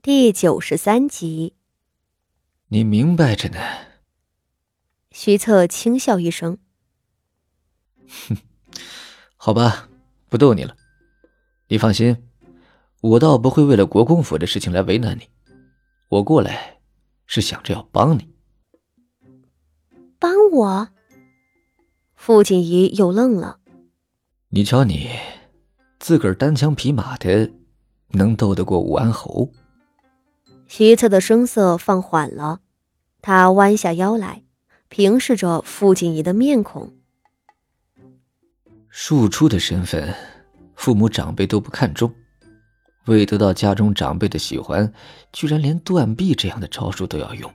第九十三集。你明白着呢。徐策轻笑一声：“哼，好吧，不逗你了。你放心，我倒不会为了国公府的事情来为难你。我过来是想着要帮你。帮我？”傅锦仪又愣了。你瞧你，自个儿单枪匹马的，能斗得过武安侯？徐策的声色放缓了，他弯下腰来，平视着傅锦仪的面孔。庶出的身份，父母长辈都不看重，为得到家中长辈的喜欢，居然连断臂这样的招数都要用。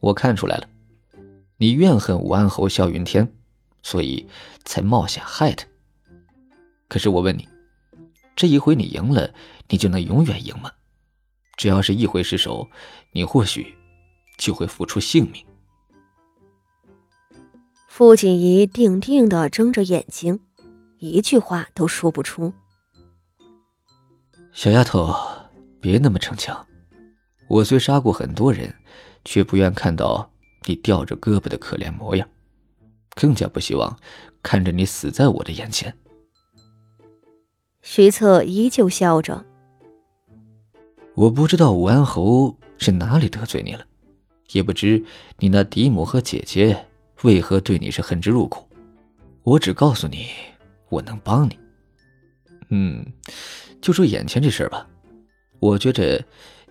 我看出来了，你怨恨武安侯萧云天。所以才冒险害他。可是我问你，这一回你赢了，你就能永远赢吗？只要是一回失手，你或许就会付出性命。傅锦仪定定的睁着眼睛，一句话都说不出。小丫头，别那么逞强。我虽杀过很多人，却不愿看到你吊着胳膊的可怜模样。更加不希望看着你死在我的眼前。徐策依旧笑着。我不知道武安侯是哪里得罪你了，也不知你那嫡母和姐姐为何对你是恨之入骨。我只告诉你，我能帮你。嗯，就说眼前这事儿吧，我觉着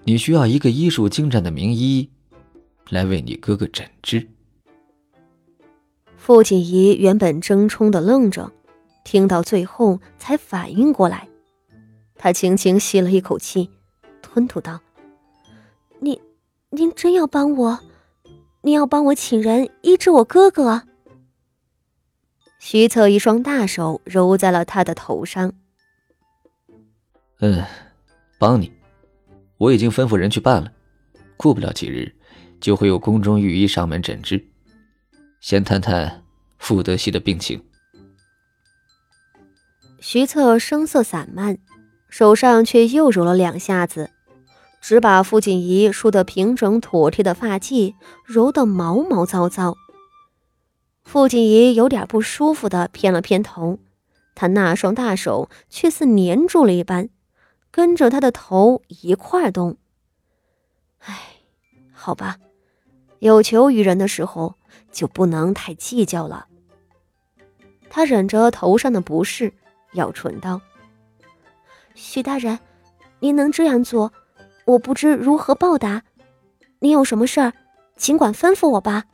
你需要一个医术精湛的名医来为你哥哥诊治。傅锦仪原本怔忡的愣着，听到最后才反应过来，他轻轻吸了一口气，吞吐道：“您，您真要帮我？您要帮我请人医治我哥哥？”徐策一双大手揉在了他的头上。“嗯，帮你，我已经吩咐人去办了，过不了几日，就会有宫中御医上门诊治。”先谈谈傅德熙的病情。徐策声色散漫，手上却又揉了两下子，只把傅锦仪梳得平整妥帖的发髻揉得毛毛躁躁。傅锦仪有点不舒服的偏了偏头，他那双大手却似粘住了一般，跟着他的头一块动。唉，好吧，有求于人的时候。就不能太计较了。他忍着头上的不适，咬唇道：“许大人，您能这样做，我不知如何报答。你有什么事儿，尽管吩咐我吧。”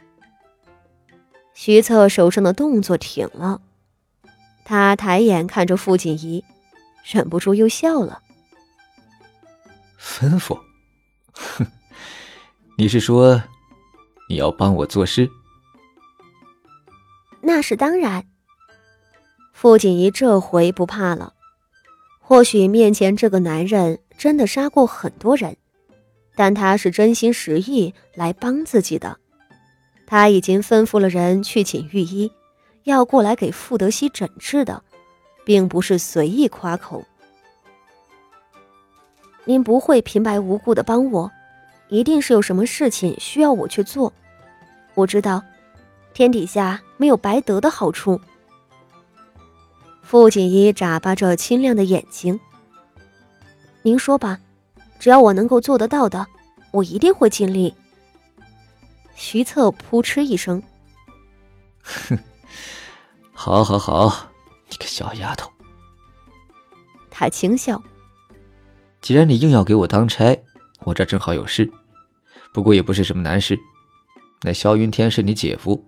徐策手上的动作停了，他抬眼看着傅锦仪，忍不住又笑了。吩咐？哼，你是说你要帮我做事？那是当然。傅锦仪这回不怕了。或许面前这个男人真的杀过很多人，但他是真心实意来帮自己的。他已经吩咐了人去请御医，要过来给傅德熙诊治的，并不是随意夸口。您不会平白无故的帮我，一定是有什么事情需要我去做。我知道。天底下没有白得的好处。傅锦衣眨巴着清亮的眼睛。您说吧，只要我能够做得到的，我一定会尽力。徐策扑哧一声：“哼，好，好，好，你个小丫头。”他轻笑：“既然你硬要给我当差，我这正好有事，不过也不是什么难事。那萧云天是你姐夫。”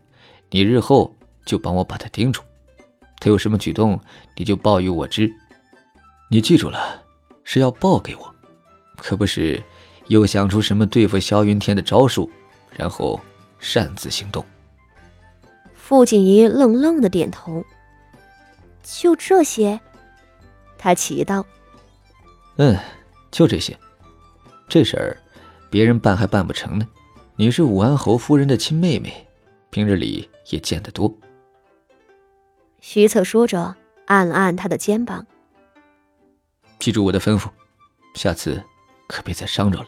你日后就帮我把他盯住，他有什么举动，你就报与我知。你记住了，是要报给我，可不是又想出什么对付萧云天的招数，然后擅自行动。傅锦仪愣愣的点头。就这些？他奇道。嗯，就这些。这事儿，别人办还办不成呢。你是武安侯夫人的亲妹妹。平日里也见得多。徐策说着，按了按他的肩膀。记住我的吩咐，下次可别再伤着了。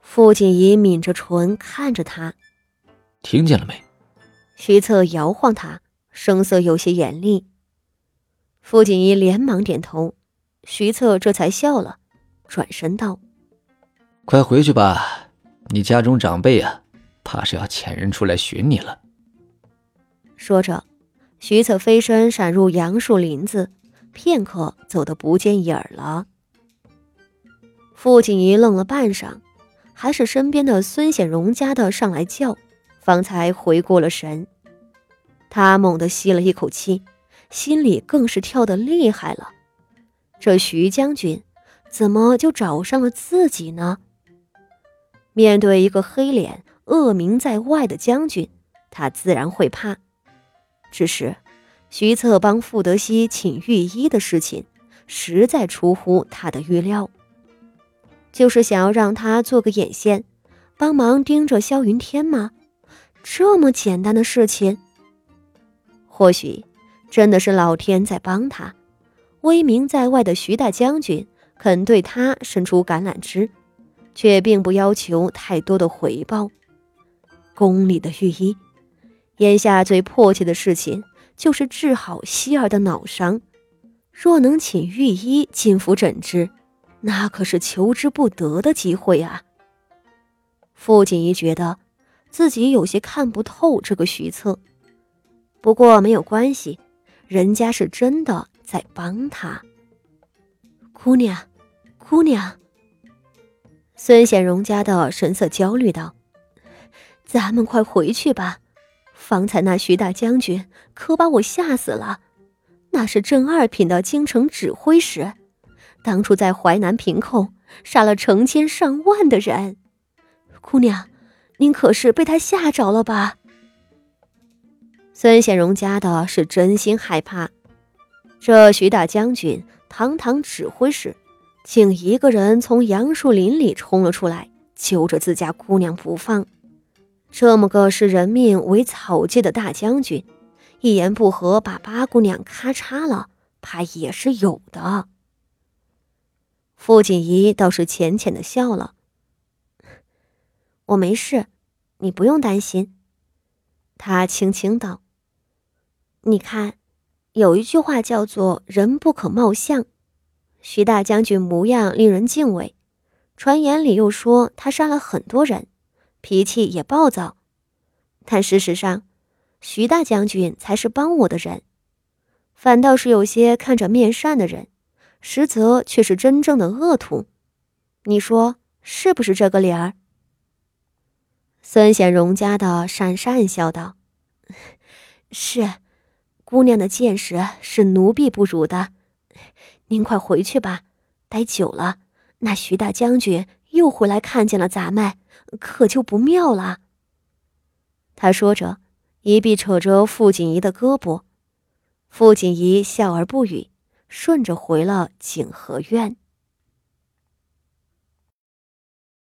傅锦仪抿着唇看着他，听见了没？徐策摇晃他，声色有些严厉。傅锦仪连忙点头，徐策这才笑了，转身道：“快回去吧，你家中长辈啊，怕是要遣人出来寻你了。”说着，徐策飞身闪入杨树林子，片刻走得不见影儿了。父亲一愣了半晌。还是身边的孙显荣家的上来叫，方才回过了神。他猛地吸了一口气，心里更是跳得厉害了。这徐将军怎么就找上了自己呢？面对一个黑脸、恶名在外的将军，他自然会怕。只是徐策帮傅德熙请御医的事情，实在出乎他的预料。就是想要让他做个眼线，帮忙盯着萧云天吗？这么简单的事情，或许真的是老天在帮他。威名在外的徐大将军肯对他伸出橄榄枝，却并不要求太多的回报。宫里的御医，眼下最迫切的事情就是治好希儿的脑伤。若能请御医进府诊治。那可是求之不得的机会啊！傅锦仪觉得自己有些看不透这个徐策，不过没有关系，人家是真的在帮他。姑娘，姑娘。孙显荣家的神色焦虑道：“咱们快回去吧，方才那徐大将军可把我吓死了，那是正二品的京城指挥使。”当初在淮南平寇，杀了成千上万的人，姑娘，您可是被他吓着了吧？孙显荣家的是真心害怕，这徐大将军堂堂指挥使，竟一个人从杨树林里冲了出来，揪着自家姑娘不放。这么个视人命为草芥的大将军，一言不合把八姑娘咔嚓了，怕也是有的。傅锦仪倒是浅浅的笑了。我没事，你不用担心。他轻轻道：“你看，有一句话叫做‘人不可貌相’。徐大将军模样令人敬畏，传言里又说他杀了很多人，脾气也暴躁。但事实上，徐大将军才是帮我的人，反倒是有些看着面善的人。”实则却是真正的恶徒，你说是不是这个理儿？孙显荣家的讪讪笑道：“ 是，姑娘的见识是奴婢不如的。您快回去吧，待久了，那徐大将军又回来看见了咱们，可就不妙了。”他说着，一臂扯着傅锦仪的胳膊，傅锦仪笑而不语。顺着回了景和院。